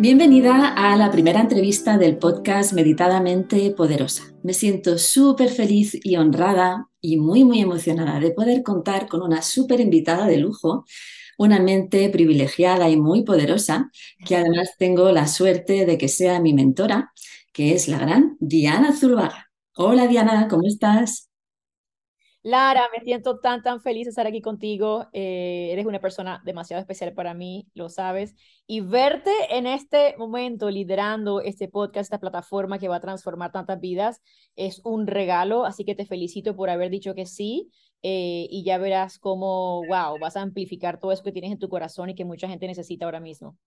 Bienvenida a la primera entrevista del podcast Meditadamente Poderosa. Me siento súper feliz y honrada y muy, muy emocionada de poder contar con una súper invitada de lujo, una mente privilegiada y muy poderosa, que además tengo la suerte de que sea mi mentora, que es la gran Diana Zurbaga. Hola Diana, ¿cómo estás? Lara, me siento tan, tan feliz de estar aquí contigo. Eh, eres una persona demasiado especial para mí, lo sabes. Y verte en este momento liderando este podcast, esta plataforma que va a transformar tantas vidas, es un regalo. Así que te felicito por haber dicho que sí. Eh, y ya verás cómo, wow, vas a amplificar todo eso que tienes en tu corazón y que mucha gente necesita ahora mismo.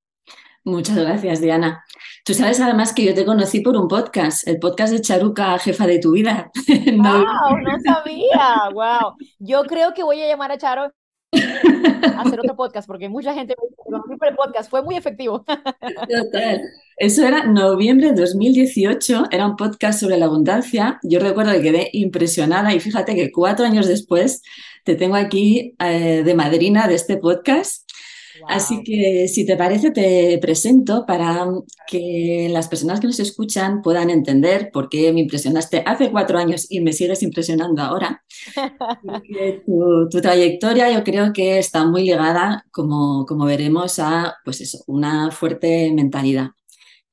Muchas gracias, Diana. Tú sabes además que yo te conocí por un podcast, el podcast de Charuca, jefa de tu vida. ¡Wow! No sabía. ¡Wow! Yo creo que voy a llamar a Charo a hacer otro podcast porque mucha gente me dice el podcast, fue muy efectivo. Total. Eso era noviembre de 2018, era un podcast sobre la abundancia. Yo recuerdo que quedé impresionada y fíjate que cuatro años después te tengo aquí eh, de madrina de este podcast Así que si te parece, te presento para que las personas que nos escuchan puedan entender por qué me impresionaste hace cuatro años y me sigues impresionando ahora. tu, tu, trayectoria yo creo que está muy ligada, como, como veremos, a pues eso, una fuerte mentalidad.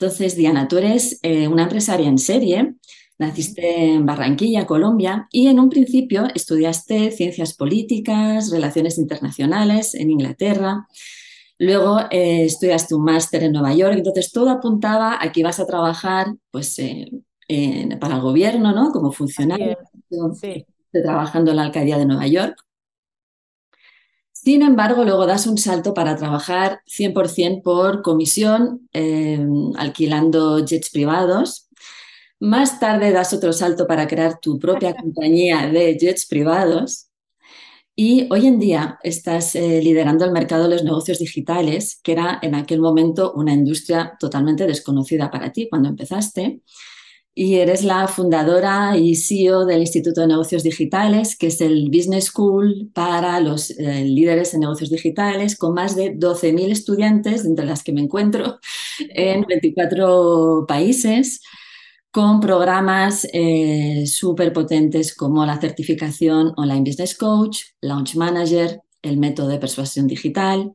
Entonces, Diana, tú eres eh, una empresaria en serie, Naciste en Barranquilla, Colombia, y en un principio estudiaste ciencias políticas, relaciones internacionales en Inglaterra. Luego eh, estudiaste un máster en Nueva York, entonces todo apuntaba a que ibas a trabajar pues, eh, para el gobierno, ¿no? Como funcionario, trabajando en la alcaldía de Nueva York. Sin embargo, luego das un salto para trabajar 100% por comisión, eh, alquilando jets privados más tarde das otro salto para crear tu propia compañía de jets privados. Y hoy en día estás eh, liderando el mercado de los negocios digitales, que era en aquel momento una industria totalmente desconocida para ti cuando empezaste. Y eres la fundadora y CEO del Instituto de Negocios Digitales, que es el Business School para los eh, líderes en negocios digitales, con más de 12.000 estudiantes, entre las que me encuentro, en 24 países con programas eh, súper potentes como la certificación Online Business Coach, Launch Manager, el método de persuasión digital.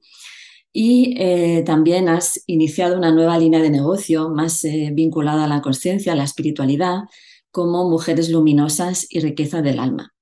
Y eh, también has iniciado una nueva línea de negocio más eh, vinculada a la conciencia, a la espiritualidad, como Mujeres Luminosas y Riqueza del Alma.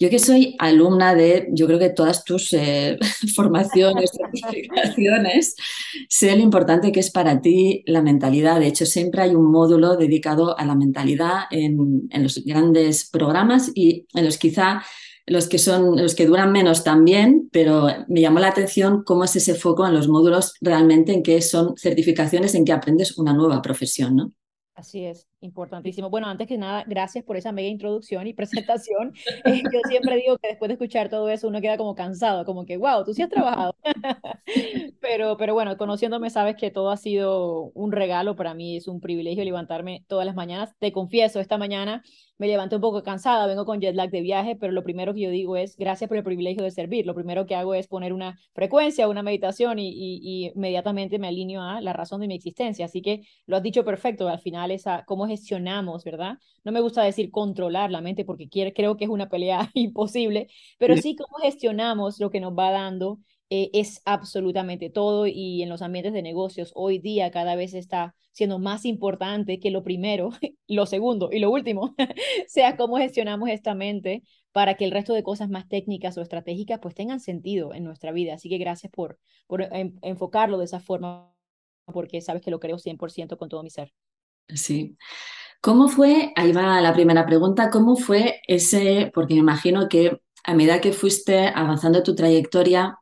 Yo que soy alumna de, yo creo que todas tus eh, formaciones, certificaciones, sé lo importante que es para ti la mentalidad. De hecho, siempre hay un módulo dedicado a la mentalidad en, los grandes programas y en los quizá los que son los que duran menos también, pero me llamó la atención cómo es ese foco en los módulos realmente en que son certificaciones en que aprendes una nueva profesión, ¿no? Así es, importantísimo. Bueno, antes que nada, gracias por esa mega introducción y presentación. Eh, yo siempre digo que después de escuchar todo eso uno queda como cansado, como que, wow, tú sí has trabajado. pero, pero bueno, conociéndome sabes que todo ha sido un regalo para mí, es un privilegio levantarme todas las mañanas. Te confieso, esta mañana me levanté un poco cansada, vengo con jet lag de viaje, pero lo primero que yo digo es gracias por el privilegio de servir. Lo primero que hago es poner una frecuencia, una meditación y, y, inmediatamente me alineo a la razón de mi existencia. Así que lo has dicho perfecto, al final esa cómo gestionamos, ¿verdad? No me gusta decir controlar la mente porque creo que es una pelea imposible, pero sí cómo gestionamos lo que nos va dando eh, es absolutamente todo y en los ambientes de negocios hoy día cada vez está siendo más importante que lo primero, lo segundo y lo último, sea cómo gestionamos esta mente para que el resto de cosas más técnicas o estratégicas pues tengan sentido en nuestra vida. Así que gracias por, por enfocarlo de esa forma, porque sabes que lo creo 100% con todo mi ser. Sí. ¿Cómo fue, ahí va la primera pregunta, cómo fue ese, porque me imagino que a medida que fuiste avanzando tu trayectoria,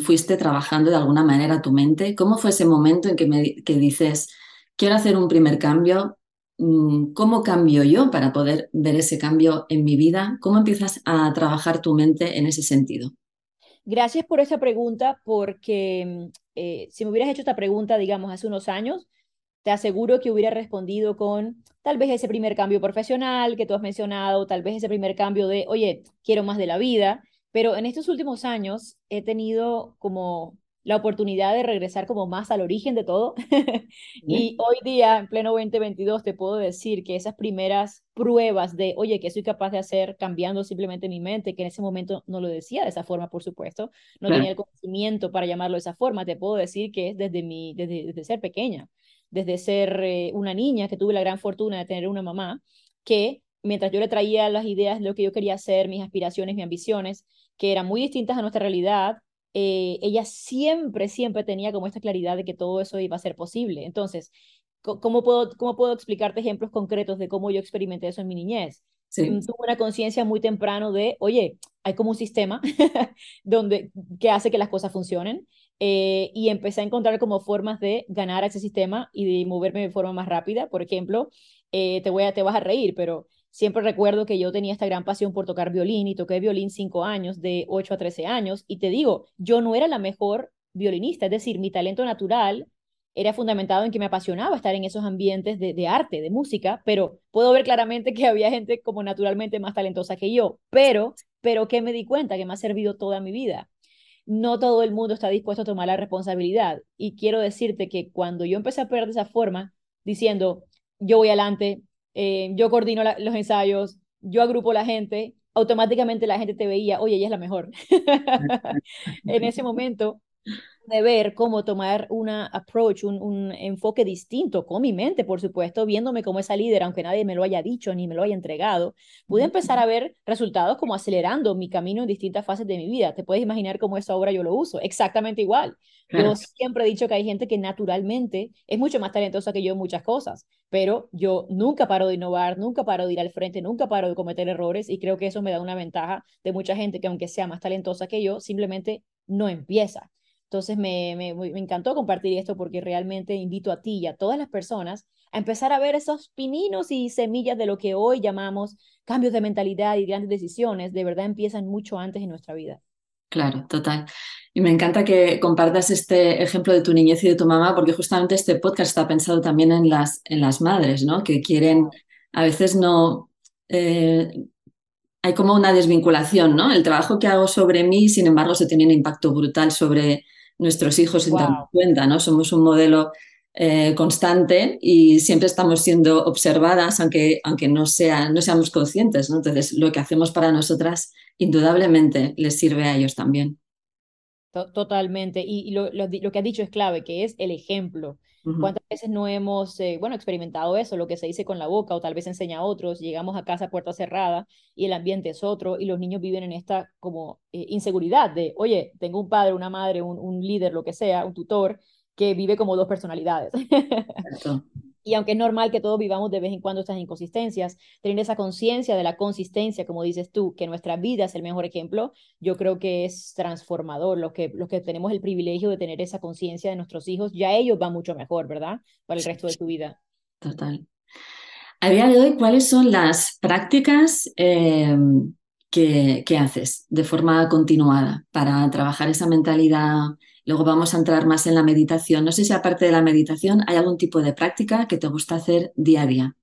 fuiste trabajando de alguna manera tu mente? ¿Cómo fue ese momento en que, me, que dices, quiero hacer un primer cambio? Mm, ¿Cómo cambio yo para poder ver ese cambio en mi vida? ¿Cómo empiezas a trabajar tu mente en ese sentido? Gracias por esa pregunta, porque mm, eh, si me hubieras hecho esta pregunta, digamos, hace unos años, te aseguro que hubiera respondido con tal vez ese primer cambio profesional que tú has mencionado, tal vez ese primer cambio de, oye, quiero más de la vida. Pero en estos últimos años he tenido como la oportunidad de regresar como más al origen de todo. y hoy día, en pleno 2022, te puedo decir que esas primeras pruebas de, oye, que soy capaz de hacer cambiando simplemente mi mente, que en ese momento no lo decía de esa forma, por supuesto, no tenía el conocimiento para llamarlo de esa forma, te puedo decir que es desde, mi, desde, desde ser pequeña, desde ser eh, una niña que tuve la gran fortuna de tener una mamá que mientras yo le traía las ideas de lo que yo quería hacer, mis aspiraciones, mis ambiciones, que eran muy distintas a nuestra realidad, eh, ella siempre, siempre tenía como esta claridad de que todo eso iba a ser posible. Entonces, ¿cómo puedo, cómo puedo explicarte ejemplos concretos de cómo yo experimenté eso en mi niñez? Sí. Mm, tuve una conciencia muy temprano de, oye, hay como un sistema donde, que hace que las cosas funcionen. Eh, y empecé a encontrar como formas de ganar a ese sistema y de moverme de forma más rápida. Por ejemplo, eh, te, voy a, te vas a reír, pero Siempre recuerdo que yo tenía esta gran pasión por tocar violín y toqué violín cinco años, de 8 a 13 años, y te digo, yo no era la mejor violinista, es decir, mi talento natural era fundamentado en que me apasionaba estar en esos ambientes de, arte, de música, pero puedo ver claramente que había gente como naturalmente más talentosa que yo, pero, pero que me di cuenta que me ha servido toda mi vida. No todo el mundo está dispuesto a tomar la responsabilidad y quiero decirte que cuando yo empecé a perder de esa forma, diciendo, yo voy adelante, eh, yo coordino los ensayos, yo agrupo la gente, automáticamente la gente te veía, oye, ella es la mejor. en ese momento de ver cómo tomar una approach, un, un, enfoque distinto con mi mente, por supuesto, viéndome como esa líder, aunque nadie me lo haya dicho ni me lo haya entregado, pude empezar a ver resultados como acelerando mi camino en distintas fases de mi vida. Te puedes imaginar cómo esa obra yo lo uso, exactamente igual. Yo siempre he dicho que hay gente que naturalmente es mucho más talentosa que yo en muchas cosas, pero yo nunca paro de innovar, nunca paro de ir al frente, nunca paro de cometer errores y creo que eso me da una ventaja de mucha gente que aunque sea más talentosa que yo, simplemente no empieza. Entonces me, me, me, encantó compartir esto porque realmente invito a ti y a todas las personas a empezar a ver esos pininos y semillas de lo que hoy llamamos cambios de mentalidad y grandes decisiones, de verdad empiezan mucho antes en nuestra vida. Claro, total. Y me encanta que compartas este ejemplo de tu niñez y de tu mamá, porque justamente este podcast está pensado también en las, en las madres, ¿no? Que quieren, a veces no, eh, hay como una desvinculación, ¿no? El trabajo que hago sobre mí, sin embargo, se tiene un impacto brutal sobre nuestros hijos sin wow. cuenta, ¿no? Somos un modelo eh, constante y siempre estamos siendo observadas, aunque, aunque no, sea, no seamos conscientes, ¿no? Entonces, lo que hacemos para nosotras, indudablemente, les sirve a ellos también. Totalmente. Y, lo, lo, lo, que has dicho es clave, que es el ejemplo. ¿Cuántas veces no hemos, eh, bueno, experimentado eso, lo que se dice con la boca o tal vez enseña a otros? Llegamos a casa puerta cerrada y el ambiente es otro y los niños viven en esta como eh, inseguridad de, oye, tengo un padre, una madre, un, un líder, lo que sea, un tutor que vive como dos personalidades. Y aunque es normal que todos vivamos de vez en cuando estas inconsistencias, tener esa conciencia de la consistencia, como dices tú, que nuestra vida es el mejor ejemplo, yo creo que es transformador. Los que, los que tenemos el privilegio de tener esa conciencia de nuestros hijos, ya ellos van mucho mejor, ¿verdad? Para el resto de tu vida. Total. A día de hoy, ¿cuáles son las prácticas eh, que, que haces de forma continuada para trabajar esa mentalidad? Luego vamos a entrar más en la meditación. No sé si aparte de la meditación hay algún tipo de práctica que te gusta hacer día a día.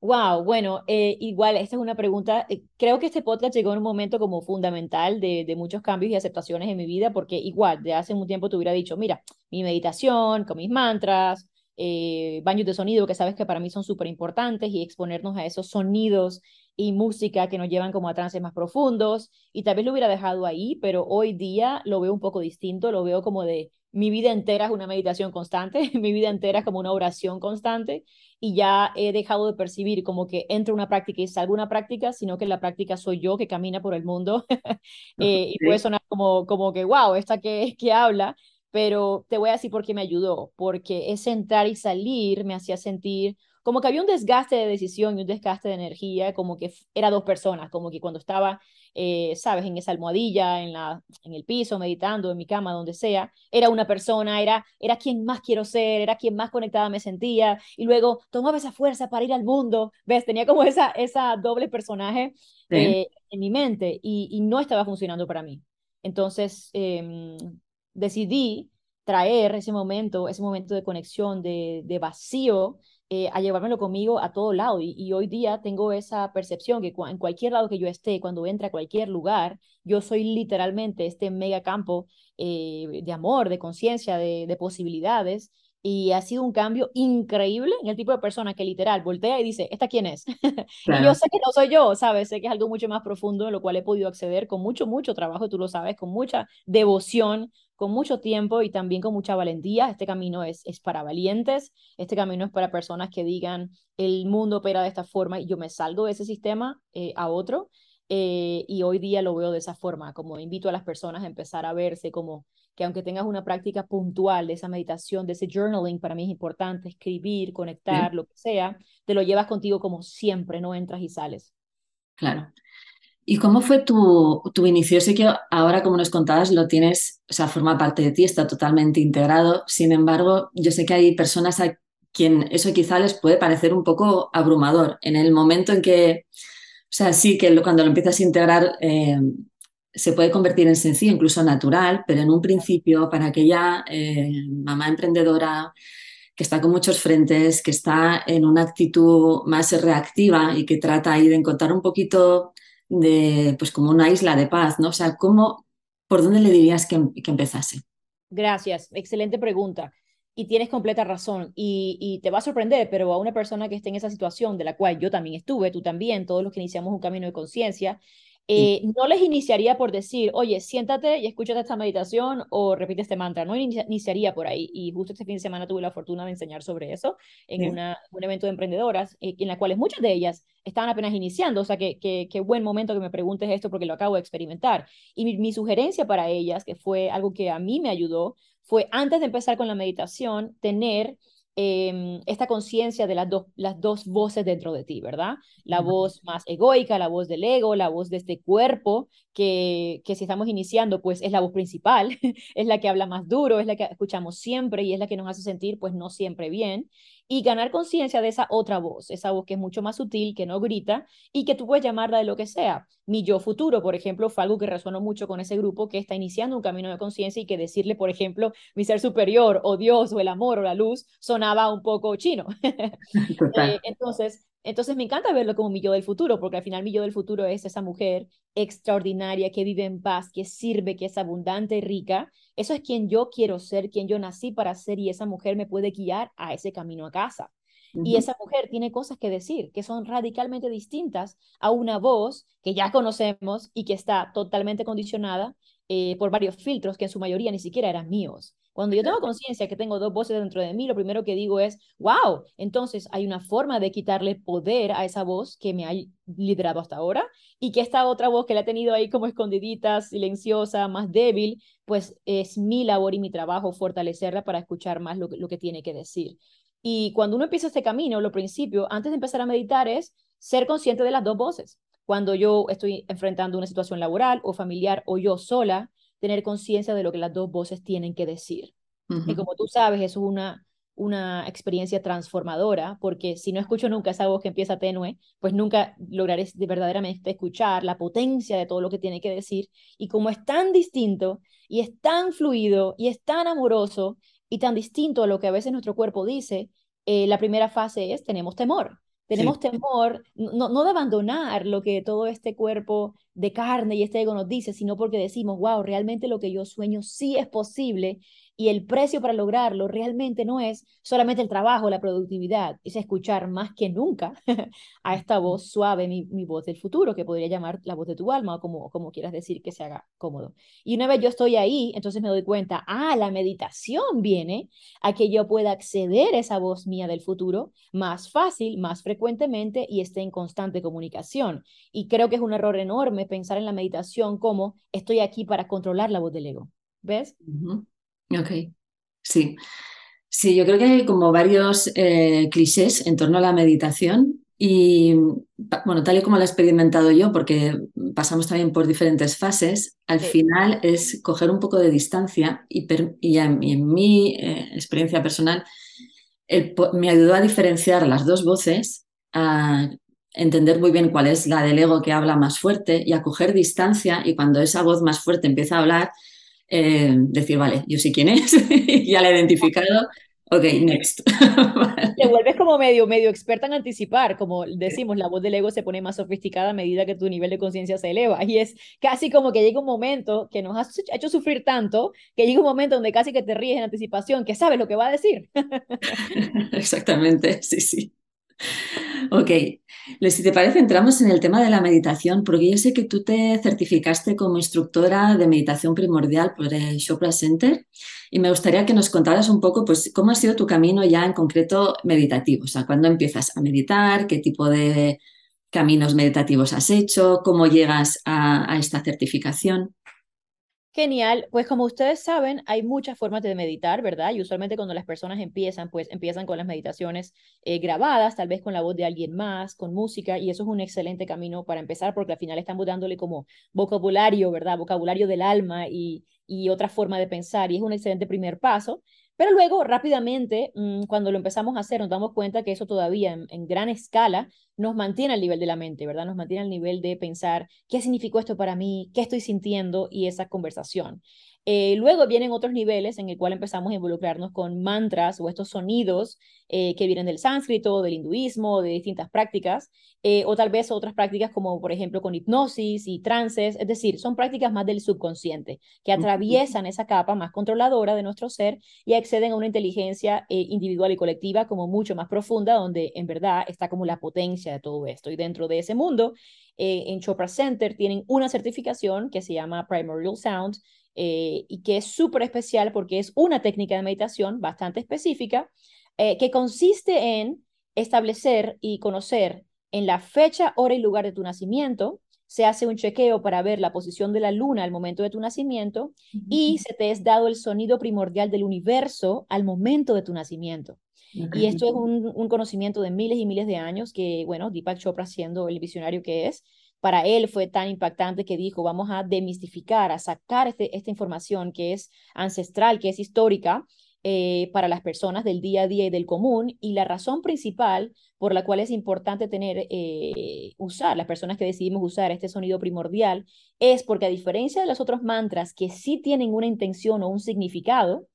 Wow, bueno, eh, igual, esta es una pregunta. Eh, creo que este podcast llegó en un momento como fundamental de, de, muchos cambios y aceptaciones en mi vida, porque igual, de hace un tiempo te hubiera dicho, mira, mi meditación con mis mantras, eh, baños de sonido, que sabes que para mí son súper importantes, y exponernos a esos sonidos y música que nos llevan como a trances más profundos y tal vez lo hubiera dejado ahí, pero hoy día lo veo un poco distinto, lo veo como de mi vida entera es una meditación constante, mi vida entera es como una oración constante y ya he dejado de percibir como que entre una práctica y salgo una práctica, sino que la práctica soy yo que camina por el mundo eh, y puede sonar como, como que, wow, esta que, que habla, pero te voy a decir por qué me ayudó, porque ese entrar y salir me hacía sentir como que había un desgaste de decisión y un desgaste de energía, como que era dos personas, como que cuando estaba, eh, sabes, en esa almohadilla, en, la, en el piso, meditando, en mi cama, donde sea, era una persona, era, era quien más quiero ser, era quien más conectada me sentía, y luego tomaba esa fuerza para ir al mundo, ¿ves? Tenía como esa, esa doble personaje sí. eh, en mi mente y, y, no estaba funcionando para mí. Entonces, eh, decidí traer ese momento, ese momento de conexión, de, de vacío, eh, a llevármelo conmigo a todo lado. Y, hoy día tengo esa percepción que en cualquier lado que yo esté, cuando entre a cualquier lugar, yo soy literalmente este mega campo eh, de amor, de conciencia, de, de posibilidades y ha sido un cambio increíble en el tipo de persona que literal voltea y dice, ¿esta quién es? y yo sé que no soy yo, ¿sabes? Sé que es algo mucho más profundo, en lo cual he podido acceder con mucho, mucho trabajo, tú lo sabes, con mucha devoción, con mucho tiempo y también con mucha valentía. Este camino es, es para valientes, este camino es para personas que digan, el mundo opera de esta forma y yo me salgo de ese sistema eh, a otro. Eh, y hoy día lo veo de esa forma, como invito a las personas a empezar a verse como que aunque tengas una práctica puntual de esa meditación, de ese journaling, para mí es importante escribir, conectar, lo que sea, te lo llevas contigo como siempre, no entras y sales. Claro. ¿Y cómo fue tu, tu inicio? sé que ahora, como nos contabas, lo tienes, o sea, forma parte de ti, está totalmente integrado. Sin embargo, yo sé que hay personas a quien eso quizá les puede parecer un poco abrumador. En el momento en que, o sea, sí que cuando lo empiezas a integrar, eh, se puede convertir en sencillo, incluso natural, pero en un principio para aquella eh, mamá emprendedora que está con muchos frentes, que está en una actitud más reactiva y que trata ahí de encontrar un poquito de, pues como una isla de paz, ¿no? O sea, ¿cómo, ¿por dónde le dirías que, que empezase? Gracias, excelente pregunta. Y tienes completa razón. Y, y, te va a sorprender, pero a una persona que esté en esa situación, de la cual yo también estuve, tú también, todos los que iniciamos un camino de conciencia, eh, no les iniciaría por decir, oye, siéntate y escúchate esta meditación o repite este mantra. No iniciaría por ahí. Y justo este fin de semana tuve la fortuna de enseñar sobre eso en una, un evento de emprendedoras, eh, en la cuales muchas de ellas estaban apenas iniciando. O sea, que, que, buen momento que me preguntes esto porque lo acabo de experimentar. Y mi, mi sugerencia para ellas, que fue algo que a mí me ayudó, fue antes de empezar con la meditación, tener Em, esta conciencia de las, las dos voces dentro de ti, ¿verdad? La voz más egoica, la voz del ego, la voz de este cuerpo, que, que si estamos iniciando, pues es la voz principal, es la que habla más duro, es la que escuchamos siempre y es la que nos hace sentir, pues no siempre bien y ganar conciencia de esa otra voz, esa voz que es mucho más sutil, que no grita y que tú puedes llamarla de lo que sea. Mi yo futuro, por ejemplo, fue algo que resonó mucho con ese grupo que está iniciando un camino de conciencia y que decirle, por ejemplo, mi ser superior o Dios o el amor o la luz sonaba un poco chino. Eh, entonces, entonces me encanta verlo como mi yo del futuro, porque al final mi yo del futuro es esa mujer extraordinaria que vive en paz, que sirve, que es abundante y rica. Eso es quien yo quiero ser, quien yo nací para ser y esa mujer me puede guiar a ese camino a casa. Y esa mujer tiene cosas que decir que son radicalmente distintas a una voz que ya conocemos y que está totalmente condicionada eh, por varios filtros que en su mayoría ni siquiera eran míos. Cuando yo tengo conciencia que tengo dos voces dentro de mí, lo primero que digo es, wow, entonces hay una forma de quitarle poder a esa voz que me ha liderado hasta ahora y que esta otra voz que la he tenido ahí como escondidita, silenciosa, más débil, pues es mi labor y mi trabajo fortalecerla para escuchar más lo, lo que tiene que decir. Y cuando uno empieza este camino, lo principio, antes de empezar a meditar, es ser consciente de las dos voces. Cuando yo estoy enfrentando una situación laboral o familiar o yo sola, tener conciencia de lo que las dos voces tienen que decir. Y como tú sabes, eso es una, una experiencia transformadora, porque si no escucho nunca esa voz que empieza tenue, pues nunca lograré de verdaderamente escuchar la potencia de todo lo que tiene que decir. Y como es tan distinto y es tan fluido y es tan amoroso y tan distinto a lo que a veces nuestro cuerpo dice, eh, la primera fase es tenemos temor. Tenemos temor no, no de abandonar lo que todo este cuerpo de carne y este ego nos dice, sino porque decimos, wow, realmente lo que yo sueño sí es posible y el precio para lograrlo realmente no es solamente el trabajo, la productividad, es escuchar más que nunca a esta voz suave, mi, mi, voz del futuro, que podría llamar la voz de tu alma o como, como quieras decir que se haga cómodo. Y una vez yo estoy ahí, entonces me doy cuenta, ah, la meditación viene a que yo pueda acceder a esa voz mía del futuro más fácil, más frecuentemente y esté en constante comunicación. Y creo que es un error enorme pensar en la meditación como estoy aquí para controlar la voz del ego. ¿Ves? Ok, sí. Sí, yo creo que hay como varios eh, clichés en torno a la meditación y, bueno, tal y como lo he experimentado yo, porque pasamos también por diferentes fases, al final es coger un poco de distancia y, en, mi eh, experiencia personal me ayudó a diferenciar las dos voces, a entender muy bien cuál es la del ego que habla más fuerte y a coger distancia y cuando esa voz más fuerte empieza a hablar, eh, decir, vale, yo sé quién es, ya la he identificado, Ok, next. Te vuelves como medio, medio experta en anticipar, como decimos, la voz del ego se pone más sofisticada a medida que tu nivel de conciencia se eleva. Y es casi como que llega un momento que nos has hecho sufrir tanto, que llega un momento donde casi que te ríes en anticipación, que sabes lo que va a decir. Exactamente, sí, sí. Ok, si te parece, entramos en el tema de la meditación, porque yo sé que tú te certificaste como instructora de meditación primordial por el Chopra Center y me gustaría que nos contaras un poco, pues, cómo ha sido tu camino ya en concreto meditativo, o sea, cuándo empiezas a meditar, qué tipo de caminos meditativos has hecho, cómo llegas a esta certificación. Genial, pues como ustedes saben, hay muchas formas de meditar, ¿verdad? Y usualmente cuando las personas empiezan, pues empiezan con las meditaciones eh, grabadas, tal vez con la voz de alguien más, con música, y eso es un excelente camino para empezar porque al final estamos dándole como vocabulario, ¿verdad? Vocabulario del alma y, y otra forma de pensar, y es un excelente primer paso. Pero luego, rápidamente, mm, cuando lo empezamos a hacer, nos damos cuenta que eso todavía en, gran escala nos mantiene al nivel de la mente, ¿verdad? Nos mantiene al nivel de pensar qué significó esto para mí, qué estoy sintiendo y esa conversación. Eh, luego vienen otros niveles en el cual empezamos a involucrarnos con mantras o estos sonidos eh, que vienen del sánscrito, del hinduismo, de distintas prácticas, eh, o tal vez otras prácticas como por ejemplo con hipnosis y trances, es decir, son prácticas más del subconsciente, que atraviesan esa capa más controladora de nuestro ser y acceden a una inteligencia individual y colectiva como mucho más profunda, donde en verdad está como la potencia de todo esto. Y dentro de ese mundo, en Chopra Center tienen una certificación que se llama Primordial Sound, eh, y que es súper especial porque es una técnica de meditación bastante específica eh, que consiste en establecer y conocer en la fecha, hora y lugar de tu nacimiento. Se hace un chequeo para ver la posición de la luna al momento de tu nacimiento y se te es dado el sonido primordial del universo al momento de tu nacimiento. Y esto es un, un, conocimiento de miles y miles de años que, bueno, Deepak Chopra siendo el visionario que es, para él fue tan impactante que dijo, vamos a demistificar, a sacar este, esta información que es ancestral, que es histórica, eh, para las personas del día a día y del común. Y la razón principal por la cual es importante tener, eh, usar, las personas que decidimos usar este sonido primordial, es porque a diferencia de los otros mantras que sí tienen una intención o un significado,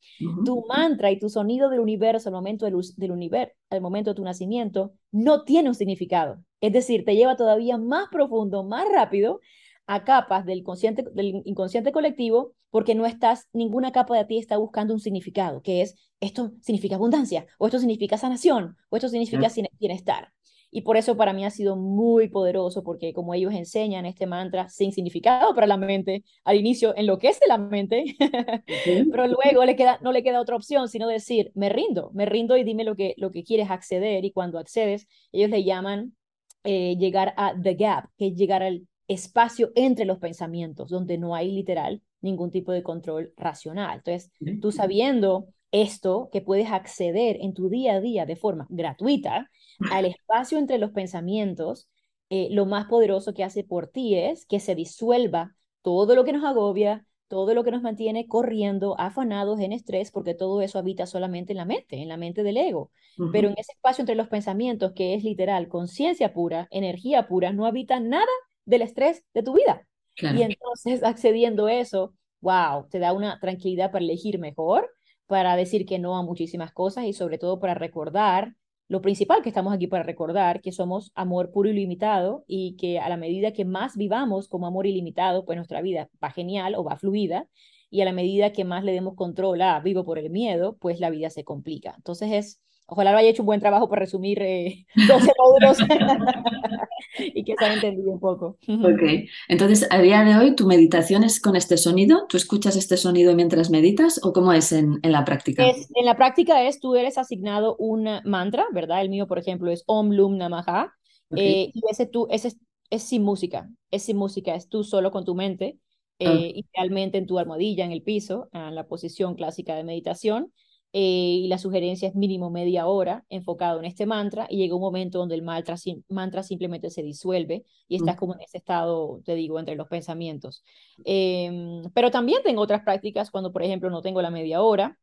tu mantra y tu sonido del universo al momento del, del universo, al momento de tu nacimiento, no tiene un significado. Es decir, te lleva todavía más profundo, más rápido a capas del, consciente, del inconsciente colectivo porque no estás, ninguna capa de ti está buscando un significado, que es esto significa abundancia, o esto significa sanación, o esto significa bienestar. Y por eso para mí ha sido muy poderoso, porque como ellos enseñan este mantra sin significado para la mente, al inicio enloquece la mente, pero luego le queda, no le queda otra opción, sino decir, me rindo, me rindo y dime lo que, lo que quieres acceder. Y cuando accedes, ellos le llaman eh, llegar a the gap, que es llegar al espacio entre los pensamientos, donde no hay literal ningún tipo de control racional. Entonces, tú sabiendo esto, que puedes acceder en tu día a día de forma gratuita al espacio entre los pensamientos, eh, lo más poderoso que hace por ti es que se disuelva todo lo que nos agobia, todo lo que nos mantiene corriendo, afanados, en estrés, porque todo eso habita solamente en la mente, en la mente del ego. Pero en ese espacio entre los pensamientos, que es literal, conciencia pura, energía pura, no habita nada del estrés de tu vida. Y entonces accediendo a eso, wow, te da una tranquilidad para elegir mejor, para decir que no a muchísimas cosas y sobre todo para recordar lo principal que estamos aquí para recordar, que somos amor puro y limitado y que a la medida que más vivamos como amor ilimitado, pues nuestra vida va genial o va fluida y a la medida que más le demos control a vivo por el miedo, pues la vida se complica. Entonces es Ojalá lo haya hecho un buen trabajo para resumir 12 eh, módulos y que se haya entendido un poco. Ok, entonces a día de hoy tu meditación es con este sonido, ¿tú escuchas este sonido mientras meditas o cómo es en, en la práctica? en la práctica es, tú eres asignado un mantra, ¿verdad? El mío, por ejemplo, es Om Lum Namaha, eh, y ese, tú, ese es, sin música, es sin música, es tú solo con tu mente, eh, idealmente en tu almohadilla, en el piso, en la posición clásica de meditación. Eh, y la sugerencia es mínimo media hora enfocado en este mantra y llega un momento donde el mantra, mantra simplemente se disuelve y estás como en ese estado, te digo, entre los pensamientos. Em, pero también tengo otras prácticas cuando, por ejemplo, no tengo la media hora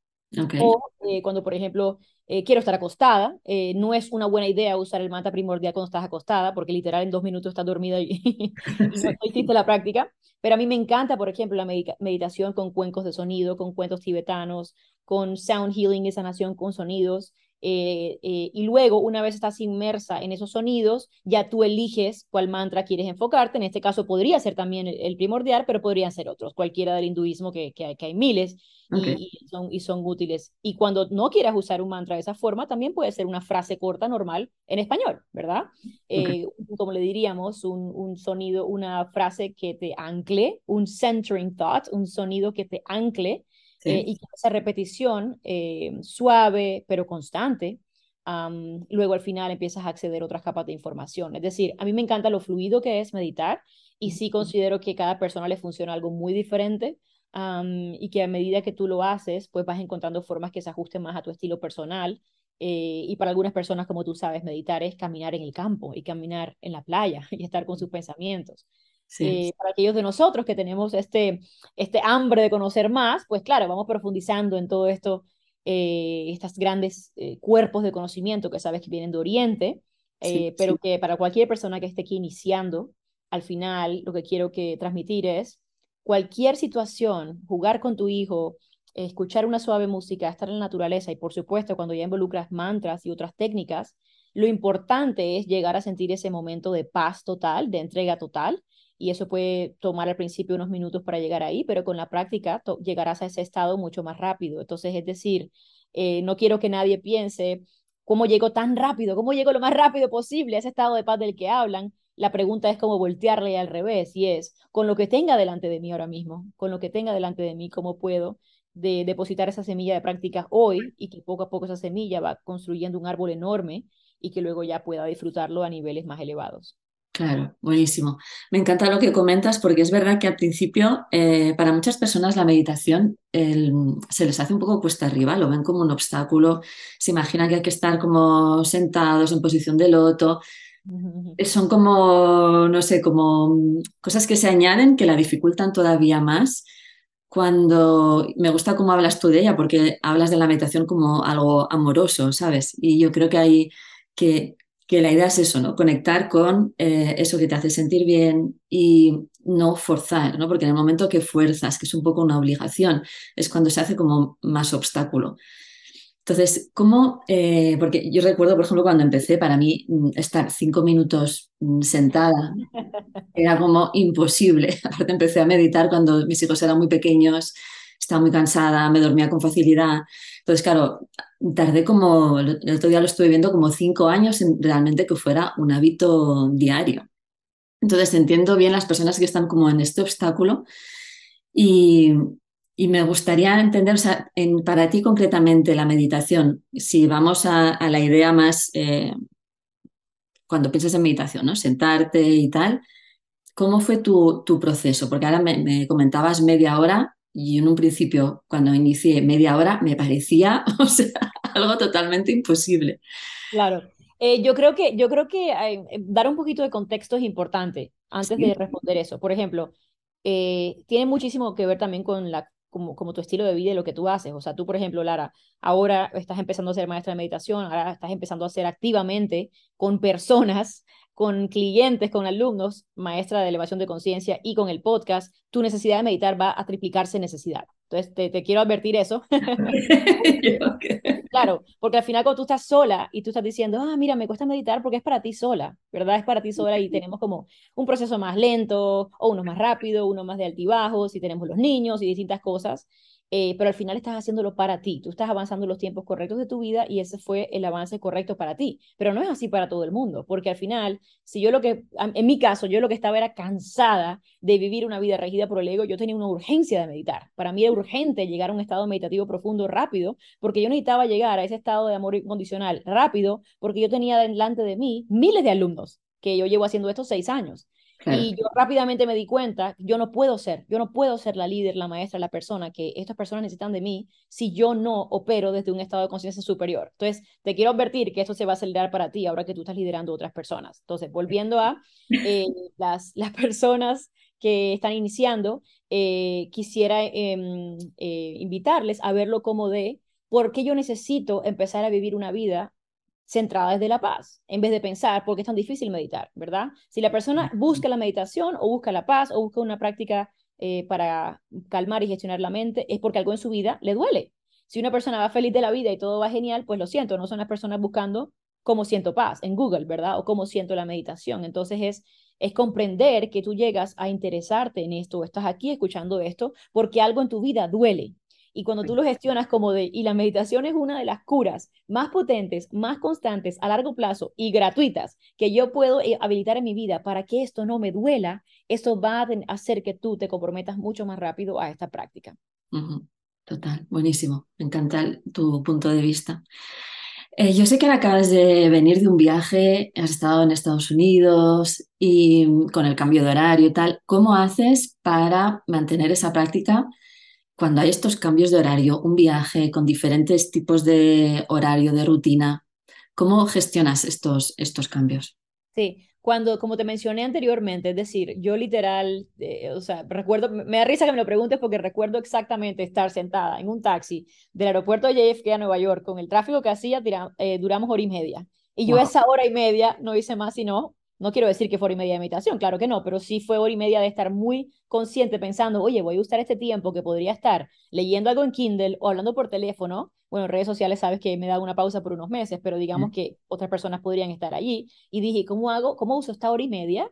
O eh, cuando, por ejemplo, eh, quiero estar acostada, eh, no es una buena idea usar el mantra primordial cuando estás acostada, porque literal en dos minutos estás dormida y, no hiciste la práctica. Pero a mí me encanta, por ejemplo, la meditación con cuencos de sonido, con cuentos tibetanos, con sound healing y sanación con sonidos. Eh, eh, y luego, una vez estás inmersa en esos sonidos, ya tú eliges cuál mantra quieres enfocarte. En este caso podría ser también el, primordial, pero podrían ser otros, cualquiera del hinduismo, que, que, hay, miles y, son, y son útiles. Y cuando no quieras usar un mantra de esa forma, también puede ser una frase corta normal en español, ¿verdad? Eh, como le diríamos, un, un sonido, una frase que te ancle, un centering thought, un sonido que te ancle eh, y esa repetición eh, suave pero constante, luego al final empiezas a acceder a otras capas de información. Es decir, a mí me encanta lo fluido que es meditar y sí considero que cada persona le funciona algo muy diferente y que a medida que tú lo haces, pues vas encontrando formas que se ajusten más a tu estilo personal. Eh, y para algunas personas, como tú sabes, meditar es caminar en el campo y caminar en la playa y estar con sus pensamientos. Eh, para aquellos de nosotros que tenemos este, este hambre de conocer más, pues claro, vamos profundizando en todo esto, eh, estos grandes eh, cuerpos de conocimiento que sabes que vienen de Oriente, pero que para cualquier persona que esté aquí iniciando, al final lo que quiero que transmitir es cualquier situación, jugar con tu hijo, escuchar una suave música, estar en la naturaleza y por supuesto cuando ya involucras mantras y otras técnicas, lo importante es llegar a sentir ese momento de paz total, de entrega total, y eso puede tomar al principio unos minutos para llegar ahí, pero con la práctica llegarás a ese estado mucho más rápido. Entonces, es decir, eh, no quiero que nadie piense cómo llego tan rápido, cómo llego lo más rápido posible a ese estado de paz del que hablan. La pregunta es cómo voltearle al revés y es, con lo que tenga delante de mí ahora mismo, con lo que tenga delante de mí, cómo puedo de depositar esa semilla de práctica hoy y que poco a poco esa semilla va construyendo un árbol enorme y que luego ya pueda disfrutarlo a niveles más elevados. Claro, buenísimo. Me encanta lo que comentas porque es verdad que al principio eh, para muchas personas la meditación se les hace un poco cuesta arriba, lo ven como un obstáculo, se imaginan que hay que estar como sentados en posición de loto. Son como, no sé, como cosas que se añaden que la dificultan todavía más. Cuando me gusta cómo hablas tú de ella, porque hablas de la meditación como algo amoroso, ¿sabes? Y yo creo que hay que que la idea es eso, ¿no? Conectar con eh, eso que te hace sentir bien y no forzar, ¿no? Porque en el momento que fuerzas, que es un poco una obligación, es cuando se hace como más obstáculo. Entonces, ¿cómo? Eh, porque yo recuerdo, por ejemplo, cuando empecé, para mí mm, estar cinco minutos mm, sentada era como imposible. Aparte, empecé a meditar cuando mis hijos eran muy pequeños, estaba muy cansada, me dormía con facilidad. Entonces, claro, tardé como, el otro día lo estuve viendo como cinco años en realmente que fuera un hábito diario. Entonces, entiendo bien las personas que están como en este obstáculo y, me gustaría entender, o sea, para ti concretamente la meditación, si vamos a, la idea más, eh, cuando piensas en meditación, ¿no? Sentarte y tal, ¿cómo fue tu, tu proceso? Porque ahora me comentabas media hora y en un principio, cuando inicié media hora, me parecía o sea, algo totalmente imposible. Claro. Eh, yo creo que, yo creo que eh, dar un poquito de contexto es importante antes de responder eso. Por ejemplo, eh, tiene muchísimo que ver también con la, como, como tu estilo de vida y lo que tú haces. O sea, tú, por ejemplo, Lara, ahora estás empezando a ser maestra de meditación, ahora estás empezando a hacer activamente con personas con clientes, con alumnos, maestra de elevación de conciencia y con el podcast, tu necesidad de meditar va a triplicarse en necesidad. Entonces, te, quiero advertir eso. Claro, porque al final cuando tú estás sola y tú estás diciendo, ah, mira, me cuesta meditar porque es para ti sola, ¿verdad? Es para ti sola y tenemos como un proceso más lento o uno más rápido, uno más de altibajos y tenemos los niños y distintas cosas. Eh, pero al final estás haciéndolo para ti, tú estás avanzando los tiempos correctos de tu vida y ese fue el avance correcto para ti, pero no es así para todo el mundo, porque al final, si yo lo que, en mi caso, yo lo que estaba era cansada de vivir una vida regida por el ego, yo tenía una urgencia de meditar, para mí era urgente llegar a un estado meditativo profundo rápido, porque yo necesitaba llegar a ese estado de amor incondicional rápido, porque yo tenía delante de mí miles de alumnos que yo llevo haciendo estos seis años. Y yo rápidamente me di cuenta, yo no puedo ser, yo no puedo ser la líder, la maestra, la persona que estas personas necesitan de mí si yo no opero desde un estado de conciencia superior. Entonces, te quiero advertir que esto se va a acelerar para ti ahora que tú estás liderando otras personas. Entonces, volviendo a eh, las, las personas que están iniciando, eh, quisiera em, eh, invitarles a verlo como de ¿por qué yo necesito empezar a vivir una vida centrada desde la paz, en vez de pensar por qué es tan difícil meditar, ¿verdad? Si la persona busca la meditación o busca la paz o busca una práctica eh, para calmar y gestionar la mente, es porque algo en su vida le duele. Si una persona va feliz de la vida y todo va genial, pues lo siento, no son las personas buscando cómo siento paz en Google, ¿verdad? O cómo siento la meditación. Entonces es, es comprender que tú llegas a interesarte en esto, o estás aquí escuchando esto, porque algo en tu vida duele. Y cuando tú lo gestionas como de, y la meditación es una de las curas más potentes, más constantes, a largo plazo y gratuitas que yo puedo eh, habilitar en mi vida para que esto no me duela, eso va a hacer que tú te comprometas mucho más rápido a esta práctica. Total, buenísimo. Me encanta tu punto de vista. Eh, yo sé que acabas de venir de un viaje, has estado en Estados Unidos y mm, con el cambio de horario y tal. ¿Cómo haces para mantener esa práctica cuando hay estos cambios de horario, un viaje con diferentes tipos de horario, de rutina? ¿Cómo gestionas estos, estos cambios? Sí, cuando, como te mencioné anteriormente, es decir, yo literal, eh, o sea, recuerdo, me da risa que me lo preguntes porque recuerdo exactamente estar sentada en un taxi del aeropuerto de JFK a Nueva York con el tráfico que hacía, eh, duramos hora y media. Y yo esa hora y media no hice más sino no quiero decir que fue hora y media de meditación, claro que no, pero sí fue hora y media de estar muy consciente pensando, oye, voy a usar este tiempo que podría estar leyendo algo en Kindle o hablando por teléfono. Bueno, en redes sociales sabes que me da una pausa por unos meses, pero digamos que otras personas podrían estar allí. Y dije, ¿cómo hago? ¿Cómo uso esta hora y media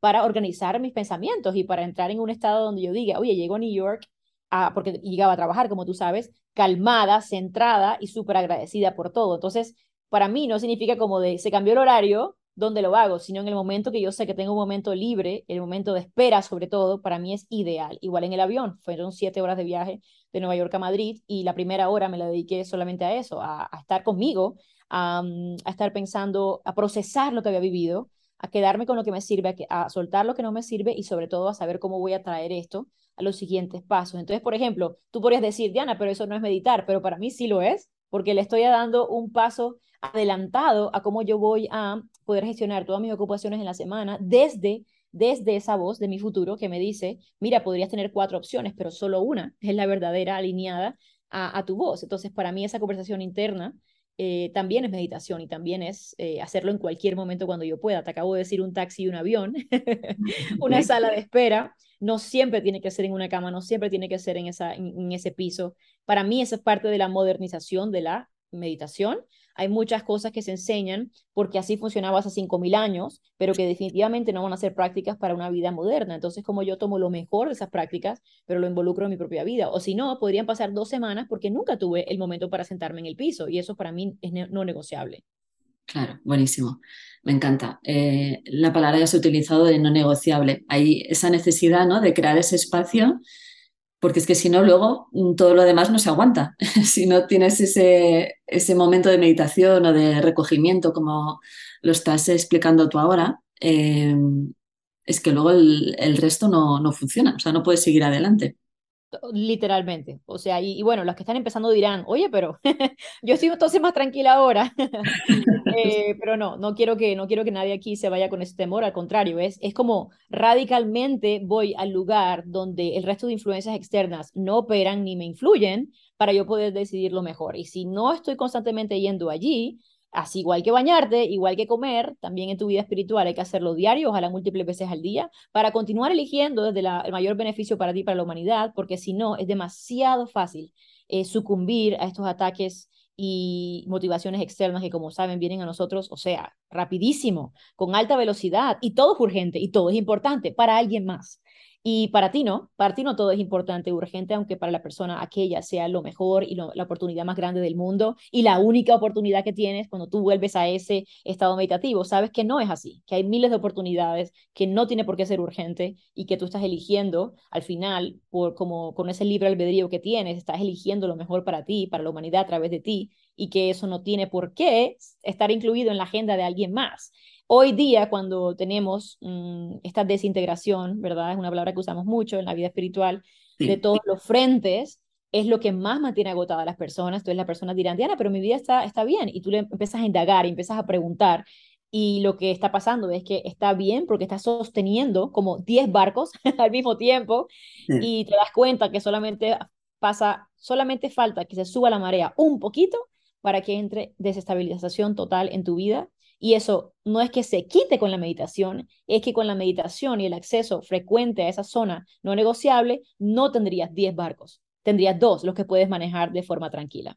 para organizar mis pensamientos y para entrar en un estado donde yo diga, oye, llego a New York, a, porque llegaba a trabajar, como tú sabes, calmada, centrada y súper agradecida por todo. Entonces, para mí no significa como de, se cambió el horario, donde lo hago, sino en el momento que yo sé que tengo un momento libre, el momento de espera sobre todo, para mí es ideal. Igual en el avión, fueron siete horas de viaje de Nueva York a Madrid y la primera hora me la dediqué solamente a eso, a, estar conmigo, a, estar pensando, a procesar lo que había vivido, a quedarme con lo que me sirve, a, a soltar lo que no me sirve y sobre todo a saber cómo voy a traer esto a los siguientes pasos. Entonces, por ejemplo, tú podrías decir, Diana, pero eso no es meditar, pero para mí sí lo es, porque le estoy dando un paso adelantado a cómo yo voy a poder gestionar todas mis ocupaciones en la semana desde, desde esa voz de mi futuro que me dice, mira, podrías tener cuatro opciones, pero solo una es la verdadera alineada a, tu voz. Entonces, para mí esa conversación interna eh, también es meditación y también es eh, hacerlo en cualquier momento cuando yo pueda. Te acabo de decir un taxi y un avión, una sala de espera. No siempre tiene que ser en una cama, no siempre tiene que ser en, esa, en ese piso. Para mí esa es parte de la modernización de la meditación, hay muchas cosas que se enseñan porque así funcionaba hace 5.000 años, pero que definitivamente no van a ser prácticas para una vida moderna. Entonces, como yo tomo lo mejor de esas prácticas, pero lo involucro en mi propia vida. O si no, podrían pasar dos semanas porque nunca tuve el momento para sentarme en el piso y eso para mí es no negociable. Claro, buenísimo. Me encanta. Eh, la palabra ya se ha utilizado de no negociable. Hay esa necesidad ¿no? de crear ese espacio porque es que si no, luego mm, todo lo demás no se aguanta. si no tienes ese, ese momento de meditación o de recogimiento, como lo estás explicando tú ahora, eh, es que luego el, el resto no, no, funciona, o sea, no puedes seguir adelante. Literalmente. O sea, y, bueno, los que están empezando dirán, oye, pero yo estoy entonces más tranquila ahora. Eh, pero no, no quiero, que, no quiero que nadie aquí se vaya con ese temor, al contrario, es, es como radicalmente voy al lugar donde el resto de influencias externas no operan ni me influyen para yo poder decidir lo mejor. Y si no estoy constantemente yendo allí, Así igual que bañarte, igual que comer, también en tu vida espiritual hay que hacerlo diario, ojalá múltiples veces al día, para continuar eligiendo desde el mayor beneficio para ti, para la humanidad, porque si no, es demasiado fácil eh, sucumbir a estos ataques y motivaciones externas que, como saben, vienen a nosotros, o sea, rapidísimo, con alta velocidad, y todo es urgente y todo es importante para alguien más. Y para ti no, para ti no todo es importante, urgente, aunque para la persona aquella sea lo mejor y la oportunidad más grande del mundo y la única oportunidad que tienes cuando tú vuelves a ese estado meditativo. Sabes que no es así, que hay miles de oportunidades, que no tiene por qué ser urgente y que tú estás eligiendo al final, por, como con ese libre albedrío que tienes, estás eligiendo lo mejor para ti, para la humanidad a través de ti y que eso no tiene por qué estar incluido en la agenda de alguien más. Hoy día, cuando tenemos mm, esta desintegración, ¿verdad? Es una palabra que usamos mucho en la vida espiritual, de todos los frentes, es lo que más mantiene agotada a las personas. Entonces las personas dirán, Diana, pero mi vida está, está bien. Y tú le empiezas a indagar y empiezas a preguntar. Y lo que está pasando es que está bien porque está sosteniendo como 10 barcos al mismo tiempo y te das cuenta que solamente pasa, solamente falta que se suba la marea un poquito para que entre desestabilización total en tu vida. Y eso no es que se quite con la meditación, es que con la meditación y el acceso frecuente a esa zona no negociable, no tendrías 10 barcos, tendrías dos los que puedes manejar de forma tranquila.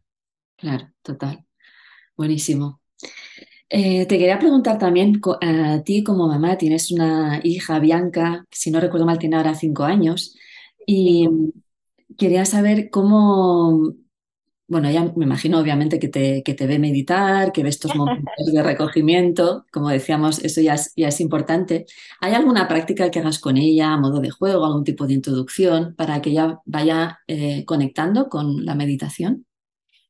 Claro, total. Buenísimo. Eh, te quería preguntar también, a ti como mamá, tienes una hija, Bianca, si no recuerdo mal, tiene ahora cinco años, y quería saber cómo, bueno, ya me imagino obviamente que te, que te ve meditar, que ve estos momentos de recogimiento, como decíamos, eso ya es, ya es importante. ¿Hay alguna práctica que hagas con ella a modo de juego, algún tipo de introducción para que ella vaya eh, conectando con la meditación?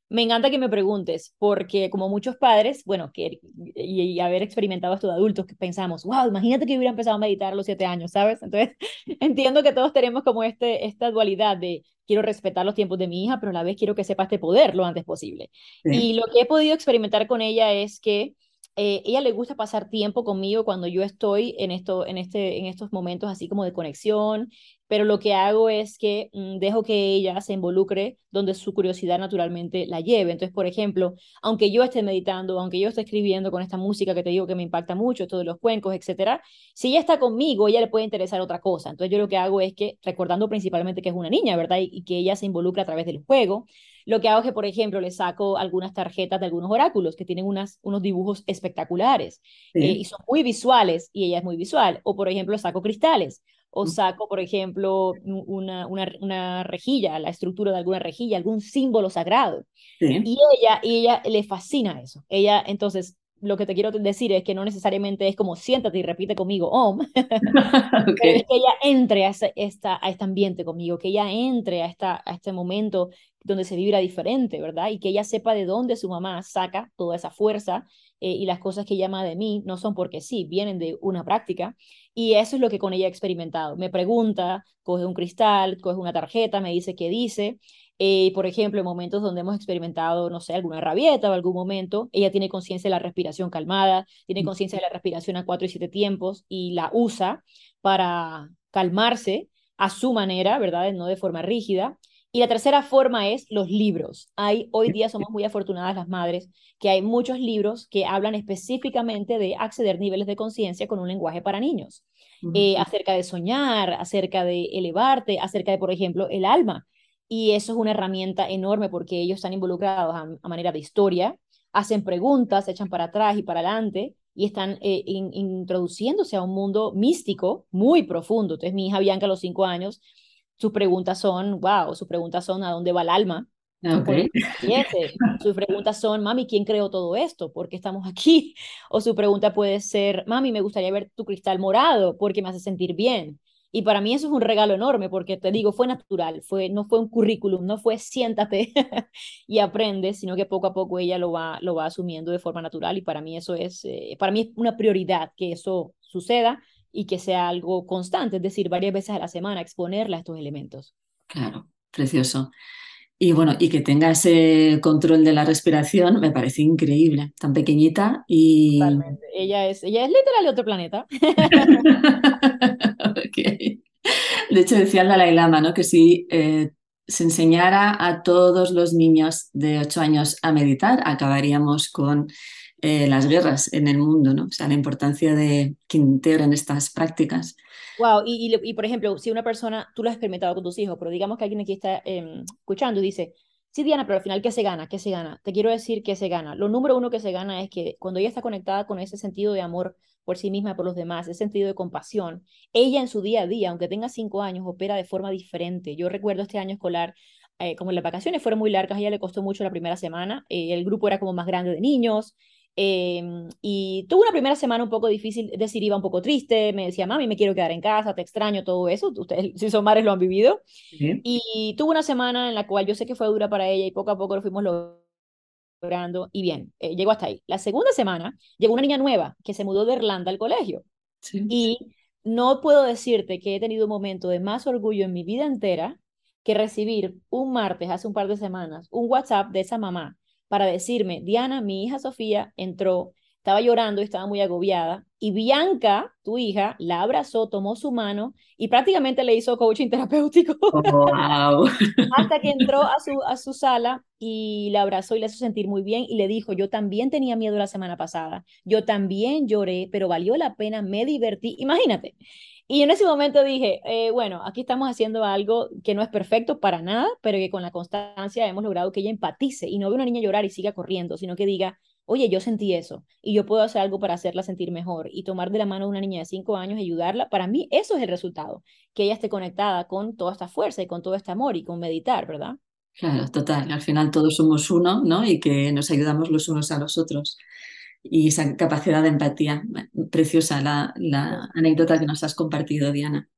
Me encanta que me preguntes, porque como muchos padres, bueno, que, y, haber experimentado esto de adultos, que pensamos, wow, imagínate que hubiera empezado a meditar a los siete años, ¿sabes? Entonces, entiendo que todos tenemos como este, esta dualidad de quiero respetar los tiempos de mi hija, pero a la vez quiero que sepa este poder lo antes posible. Y lo que he podido experimentar con ella es que eh, ella le gusta pasar tiempo conmigo cuando yo estoy en, esto, en, este, en estos momentos así como de conexión, pero lo que hago es que mm, dejo que ella se involucre donde su curiosidad naturalmente la lleve. Entonces, por ejemplo, aunque yo esté meditando, aunque yo esté escribiendo con esta música que te digo que me impacta mucho, todos los cuencos, etcétera, si ella está conmigo, ella le puede interesar otra cosa. Entonces, yo lo que hago es que, recordando principalmente que es una niña, ¿verdad? Y, que ella se involucra a través del juego, lo que hago es que, por ejemplo, le saco algunas tarjetas de algunos oráculos que tienen unas, unos dibujos espectaculares eh, y son muy visuales y ella es muy visual. O, por ejemplo, saco cristales o saco, por ejemplo, una, una, una, rejilla, la estructura de alguna rejilla, algún símbolo sagrado. Y ella, y ella le fascina eso. Ella, entonces, lo que te quiero decir es que no necesariamente es como siéntate y repite conmigo Om, es que ella entre a, esta, a este ambiente conmigo, que ella entre a, esta, a este momento donde se vibra diferente, ¿verdad? Y que ella sepa de dónde su mamá saca toda esa fuerza eh, y las cosas que llama de mí no son porque sí, vienen de una práctica. Y eso es lo que con ella he experimentado. Me pregunta, coge un cristal, coge una tarjeta, me dice qué dice. Eh, por ejemplo, en momentos donde hemos experimentado, no sé, alguna rabieta o algún momento, ella tiene conciencia de la respiración calmada, tiene mm. conciencia de la respiración a cuatro y siete tiempos y la usa para calmarse a su manera, ¿verdad? No de forma rígida. Y la tercera forma es los libros. Hay, hoy día somos muy afortunadas las madres que hay muchos libros que hablan específicamente de acceder niveles de conciencia con un lenguaje para niños, eh, acerca de soñar, acerca de elevarte, acerca de, por ejemplo, el alma. Y eso es una herramienta enorme porque ellos están involucrados a, manera de historia, hacen preguntas, se echan para atrás y para adelante y están eh, introduciéndose a un mundo místico muy profundo. Entonces, mi hija Bianca a los cinco años sus preguntas son, wow, sus preguntas son, ¿a dónde va el alma? Okay. Sus preguntas son, mami, ¿quién creó todo esto? ¿Por qué estamos aquí? O su pregunta puede ser, mami, me gustaría ver tu cristal morado porque me hace sentir bien. Y para mí eso es un regalo enorme porque te digo, fue natural, fue, no fue un currículum, no fue siéntate y aprende, sino que poco a poco ella lo va, lo va asumiendo de forma natural y para mí eso es, eh, para mí es una prioridad que eso suceda y que sea algo constante, es decir, varias veces a la semana exponerla a estos elementos. Claro, precioso. Y bueno, y que tenga ese control de la respiración me parece increíble, tan pequeñita y... Totalmente. Ella es, ella es literal de otro planeta. De hecho, decía el Dalai Lama, ¿no? Que si eh, se enseñara a todos los niños de 8 años a meditar, acabaríamos con eh, las guerras en el mundo, ¿no? O sea, la importancia de que integren estas prácticas. Wow, y, por ejemplo, si una persona, tú lo has experimentado con tus hijos, pero digamos que alguien aquí está em, escuchando y dice, sí, Diana, pero al final, ¿qué se gana? ¿Qué se gana? Te quiero decir que se gana. Lo número uno que se gana es que cuando ella está conectada con ese sentido de amor por sí misma por los demás, ese sentido de compasión, ella en su día a día, aunque tenga cinco años, opera de forma diferente. Yo recuerdo este año escolar eh, como las vacaciones fueron muy largas, a ella le costó mucho la primera semana, eh, el grupo era como más grande de niños, Em, y tuve una primera semana un poco difícil, es decir, iba un poco triste, me decía, mami, me quiero quedar en casa, te extraño, todo eso, ustedes si son madres lo han vivido. Y tuve una semana en la cual yo sé que fue dura para ella y poco a poco lo fuimos logrando y bien, eh, llegó hasta ahí. La segunda semana llegó una niña nueva que se mudó de Irlanda al colegio. y no puedo decirte que he tenido un momento de más orgullo en mi vida entera que recibir un martes, hace un par de semanas, un WhatsApp de esa mamá para decirme, Diana, mi hija Sofía entró estaba llorando y estaba muy agobiada. Y Bianca, tu hija, la abrazó, tomó su mano y prácticamente le hizo coaching terapéutico. Wow. Hasta que entró a su, a su sala y la abrazó y le hizo sentir muy bien y le dijo, yo también tenía miedo la semana pasada, yo también lloré, pero valió la pena, me divertí. Imagínate. Y en ese momento dije, eh, bueno, aquí estamos haciendo algo que no es perfecto para nada, pero que con la constancia hemos logrado que ella empatice y no ve una niña llorar y siga corriendo, sino que diga, oye, yo sentí eso y yo puedo hacer algo para hacerla sentir mejor y tomar de la mano de una niña de cinco años y ayudarla, para mí eso es el resultado, que ella esté conectada con toda esta fuerza y con todo este amor y con meditar, ¿verdad? Claro, total. Al final todos somos uno, ¿no? Y que nos ayudamos los unos a los otros. Y esa capacidad de empatía. Preciosa la, la anécdota que nos has compartido, Diana.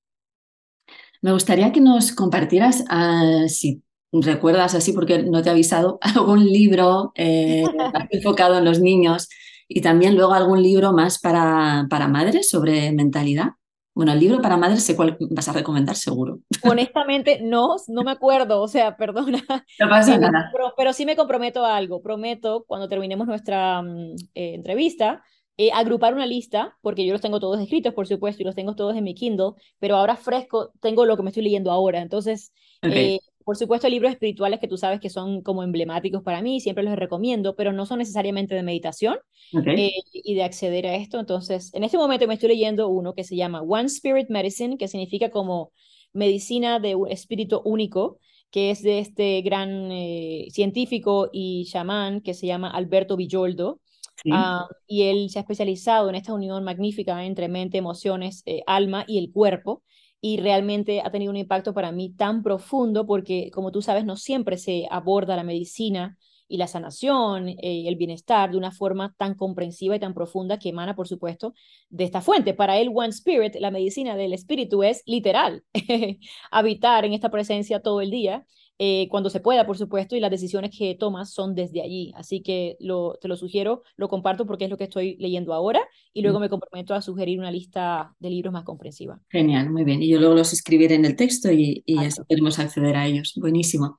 Me gustaría que nos compartieras, uh, si recuerdas así, porque no te he avisado, algún libro eh, enfocado en los niños y también luego algún libro más para, para madres sobre mentalidad. Bueno, el libro para madres sé cuál vas a recomendar seguro. Honestamente, no, no me acuerdo, o sea, perdona. No pasa nada. Pero, pero, sí me comprometo a algo. Prometo, cuando terminemos nuestra um, eh, entrevista, eh, agrupar una lista, porque yo los tengo todos escritos, por supuesto, y los tengo todos en mi Kindle, pero ahora fresco tengo lo que me estoy leyendo ahora. Entonces, okay. eh, por supuesto, libros espirituales que tú sabes que son como emblemáticos para mí, siempre los recomiendo, pero no son necesariamente de meditación okay. eh, y de acceder a esto. Entonces, en este momento me estoy leyendo uno que se llama One Spirit Medicine, que significa como medicina de un espíritu único, que es de este gran eh, científico y chamán que se llama Alberto Villoldo. Sí. Uh, y él se ha especializado en esta unión magnífica entre mente, emociones, eh, alma y el cuerpo y realmente ha tenido un impacto para mí tan profundo porque, como tú sabes, no siempre se aborda la medicina y la sanación, eh, el bienestar de una forma tan comprensiva y tan profunda que emana, por supuesto, de esta fuente. Para él, One Spirit, la medicina del espíritu, es literal, habitar en esta presencia todo el día eh, cuando se pueda, por supuesto, y las decisiones que tomas son desde allí. Así que lo, te lo sugiero, lo comparto porque es lo que estoy leyendo ahora y luego me comprometo a sugerir una lista de libros más comprensiva. Genial, muy bien. Y yo luego los escribiré en el texto y, y así podemos acceder a ellos. Buenísimo.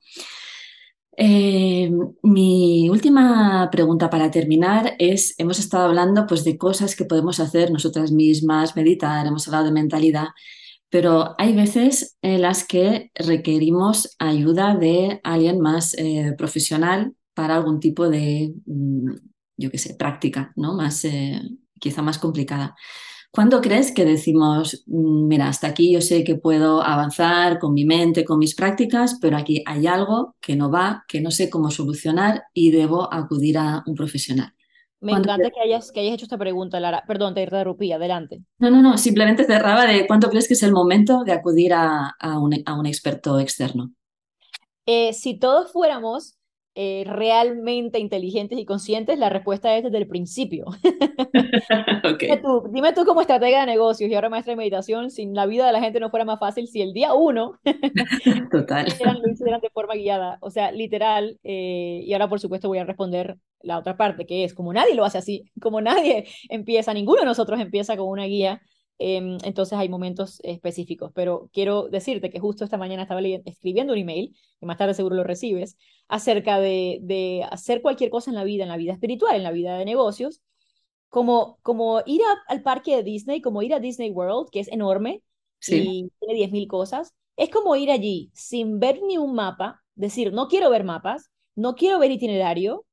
Eh, mi última pregunta para terminar es, hemos estado hablando pues, de cosas que podemos hacer nosotras mismas, meditar, hemos hablado de mentalidad, pero hay veces en las que requerimos ayuda de alguien más eh, profesional para algún tipo de, mm, yo qué sé, práctica, ¿no? Más, eh, quizá más complicada. ¿Cuándo crees que decimos, mm, mira, hasta aquí yo sé que puedo avanzar con mi mente, con mis prácticas, pero aquí hay algo que no va, que no sé cómo solucionar y debo acudir a un profesional? Me encanta que hayas, que hayas hecho esta pregunta, Lara. Perdón, te interrumpí, adelante. No, no, no, simplemente cerraba de cuánto crees que es el momento de acudir a, a, un, a un, experto externo. Eh, si todos fuéramos eh, realmente inteligentes y conscientes, la respuesta es desde el principio. okay. dime, tú, dime, tú, como estratega de negocios y ahora maestra de meditación, si la vida de la gente no fuera más fácil, si el día uno Total. Eran, lo hicieran de forma guiada, o sea, literal, eh, y ahora por supuesto voy a responder la otra parte, que es como nadie lo hace así, como nadie empieza, ninguno de nosotros empieza con una guía, eh, entonces hay momentos específicos, pero quiero decirte que justo esta mañana estaba escribiendo un email, que más tarde seguro lo recibes, acerca de, de, hacer cualquier cosa en la vida, en la vida espiritual, en la vida de negocios, como, como ir a, al parque de Disney, como ir a Disney World, que es enorme sí. y tiene 10.000 cosas, es como ir allí sin ver ni un mapa, decir, no quiero ver mapas, no quiero ver itinerario,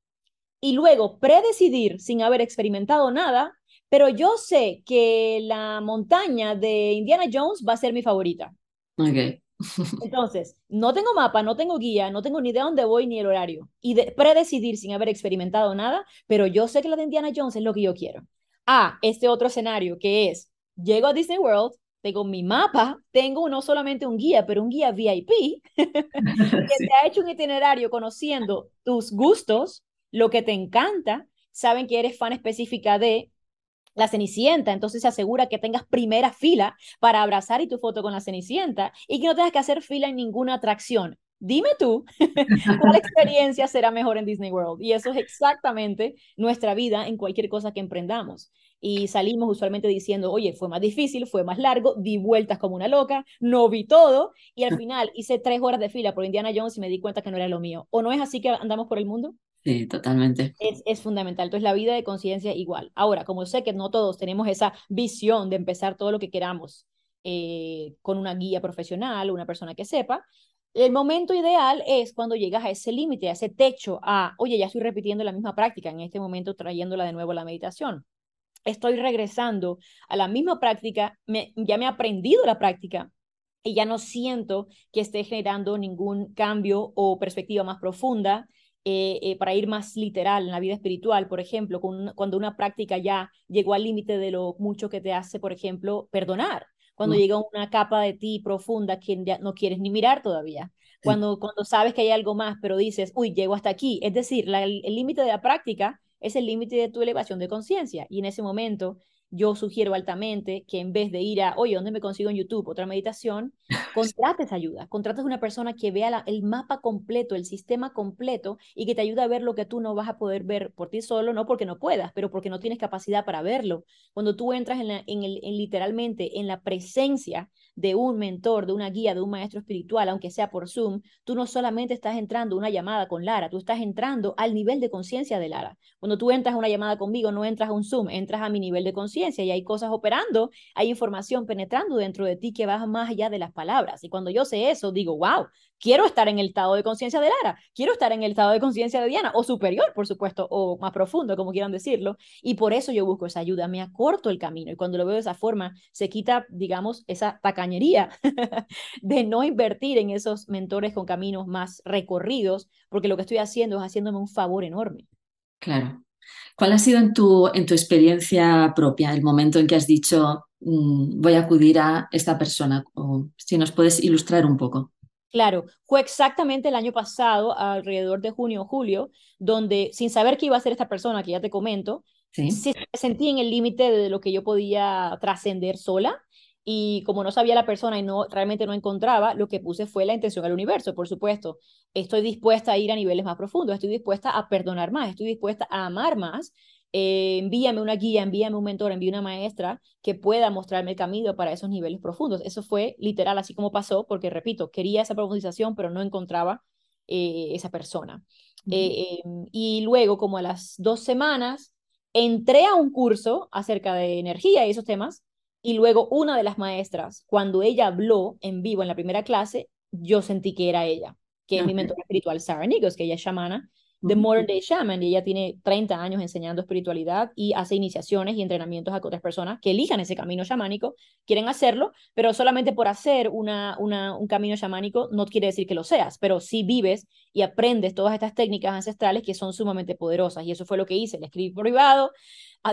y luego predecidir sin haber experimentado nada pero yo sé que la montaña de Indiana Jones va a ser mi favorita. Okay. Entonces, no tengo mapa, no tengo guía, no tengo ni idea dónde voy ni el horario. Y de, predecidir sin haber experimentado nada, pero yo sé que la de Indiana Jones es lo que yo quiero. Ah, este otro escenario que es, llego a Disney World, tengo mi mapa, tengo no solamente un guía, pero un guía VIP que te ha hecho un itinerario conociendo tus gustos, lo que te encanta, saben que eres fan específica de la Cenicienta, entonces se asegura que tengas primera fila para abrazar y tu foto con la Cenicienta y que no tengas que hacer fila en ninguna atracción. Dime tú, ¿cuál experiencia será mejor en Disney World? Y eso es exactamente nuestra vida en cualquier cosa que emprendamos. Y salimos usualmente diciendo, oye, fue más difícil, fue más largo, di vueltas como una loca, no vi todo, y al final hice tres horas de fila por Indiana Jones y me di cuenta que no era lo mío. ¿O no es así que andamos por el mundo? Sí, totalmente. Es, es fundamental. Entonces, la vida de conciencia igual. Ahora, como sé que no todos tenemos esa visión de empezar todo lo que queramos eh, con una guía profesional, una persona que sepa, el momento ideal es cuando llegas a ese límite, a ese techo, a, oye, ya estoy repitiendo la misma práctica, en este momento trayéndola de nuevo a la meditación. Estoy regresando a la misma práctica, ya me he aprendido la práctica, y ya no siento que esté generando ningún cambio o perspectiva más profunda. Eh, eh, para ir más literal en la vida espiritual, por ejemplo, cuando una práctica ya llegó al límite de lo mucho que te hace, por ejemplo, perdonar, cuando mm. llega una capa de ti profunda que ya no quieres ni mirar todavía, cuando, cuando sabes que hay algo más, pero dices, uy, llego hasta aquí, es decir, el límite de la práctica es el límite de tu elevación de conciencia. Y en ese momento yo sugiero altamente que en vez de ir a, oye, ¿dónde me consigo en YouTube otra meditación? Contrates ayuda, contrates una persona que vea el mapa completo, el sistema completo y que te ayude a ver lo que tú no vas a poder ver por ti solo, no porque no puedas, pero porque no tienes capacidad para verlo. Cuando tú entras en, en, el, en literalmente en la presencia de un mentor, de una guía, de un maestro espiritual, aunque sea por Zoom, tú no solamente estás entrando una llamada con Lara, tú estás entrando al nivel de conciencia de Lara. Cuando tú entras a una llamada conmigo, no entras a un Zoom, entras a mi nivel de conciencia y hay cosas operando, hay información penetrando dentro de ti que va más allá de las palabras. Y cuando yo sé eso, digo, wow, quiero estar en el estado de conciencia de Lara, quiero estar en el estado de conciencia de Diana, o superior, por supuesto, o más profundo, como quieran decirlo, y por eso yo busco esa ayuda, me acorto el camino, y cuando lo veo de esa forma, se quita, digamos, esa tacañería de no invertir en esos mentores con caminos más recorridos, porque lo que estoy haciendo es haciéndome un favor enorme. Claro. ¿Cuál ha sido en tu, en tu experiencia propia el momento en que has dicho mm, voy a acudir a esta persona? O si nos puedes ilustrar un poco. Claro, fue exactamente el año pasado, alrededor de junio o julio, donde sin saber qué iba a ser esta persona, que ya te comento, ¿Sí? sentí en el límite de lo que yo podía trascender sola. Y como no sabía la persona y no realmente no encontraba, lo que puse fue la intención al universo, por supuesto. Estoy dispuesta a ir a niveles más profundos, estoy dispuesta a perdonar más, estoy dispuesta a amar más eh, envíame una guía, envíame un mentor, envíame una maestra que pueda mostrarme el camino para esos niveles profundos. Eso fue literal, así como pasó, porque repito, quería esa profundización, pero no encontraba eh, esa persona. Eh, y luego, como a las dos semanas, entré a un curso acerca de energía y esos temas, y luego una de las maestras, cuando ella habló en vivo en la primera clase, yo sentí que era ella, que es mi mentor espiritual, Sarah Nigos, que ella es shamana, The Modern Day Shaman y ella tiene 30 años enseñando espiritualidad y hace iniciaciones y entrenamientos a otras personas que elijan ese camino chamánico, quieren hacerlo, pero solamente por hacer una, una, un camino chamánico no quiere decir que lo seas, pero sí vives y aprendes todas estas técnicas ancestrales que son sumamente poderosas y eso fue lo que hice, le escribí privado,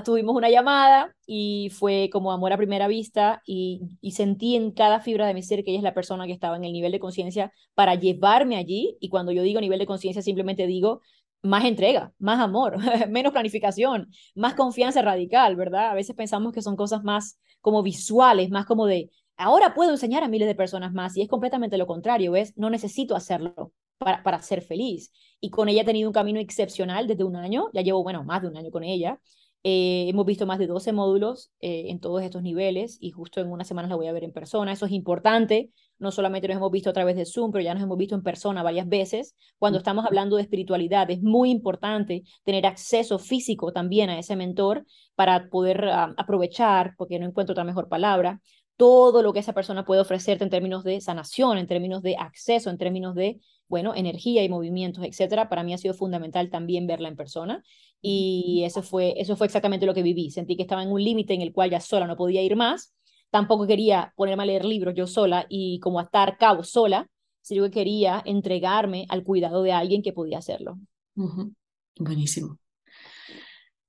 tuvimos una llamada y fue como amor a primera vista y, y sentí en cada fibra de mi ser que ella es la persona que estaba en el nivel de conciencia para llevarme allí y cuando yo digo nivel de conciencia simplemente digo más entrega, más amor, menos planificación, más confianza radical, ¿verdad? A veces pensamos que son cosas más como visuales, más como de, ahora puedo enseñar a miles de personas más y es completamente lo contrario, ¿ves? No necesito hacerlo para, para ser feliz. Y con ella he tenido un camino excepcional desde un año, ya llevo, bueno, más de un año con ella, eh, hemos visto más de 12 módulos eh, en todos estos niveles y justo en unas semanas la voy a ver en persona. Eso es importante. No solamente nos hemos visto a través de Zoom, pero ya nos hemos visto en persona varias veces. Cuando estamos hablando de espiritualidad, es muy importante tener acceso físico también a ese mentor para poder ah, aprovechar, porque no encuentro otra mejor palabra, todo lo que esa persona puede ofrecerte en términos de sanación, en términos de acceso, en términos de, bueno, energía y movimientos, etcétera. Para mí ha sido fundamental también verla en persona y eso fue, eso fue exactamente lo que viví. Sentí que estaba en un límite en el cual ya sola no podía ir más. Tampoco quería ponerme a leer libros yo sola y como a estar cabo sola, sino que quería entregarme al cuidado de alguien que podía hacerlo. Buenísimo.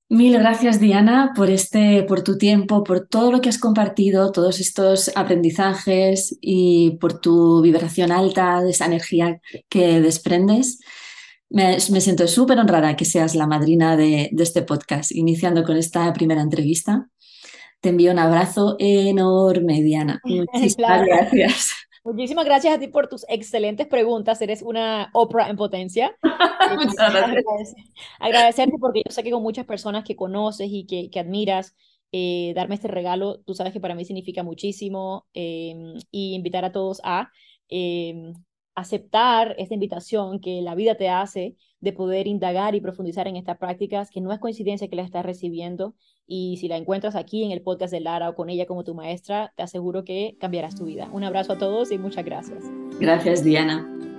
Mil gracias, Diana, por, este, por tu tiempo, por todo lo que has compartido, todos estos aprendizajes y por tu vibración alta, de esa energía que desprendes. Me, siento súper honrada que seas la madrina de, este podcast, iniciando con esta primera entrevista. Te envío un abrazo enorme, Diana. Muchísimas gracias. Muchísimas gracias a ti por tus excelentes preguntas. Eres una Oprah en potencia. Muchas gracias. agradecerte porque yo sé que con muchas personas que conoces y que, que admiras, eh, darme este regalo, tú sabes que para mí significa muchísimo. Em, y invitar a todos a em, aceptar esta invitación que la vida te hace de poder indagar y profundizar en estas prácticas, que no es coincidencia que la estás recibiendo y si la encuentras aquí en el podcast de Lara o con ella como tu maestra, te aseguro que cambiarás tu vida. Un abrazo a todos y muchas gracias. Gracias, Diana.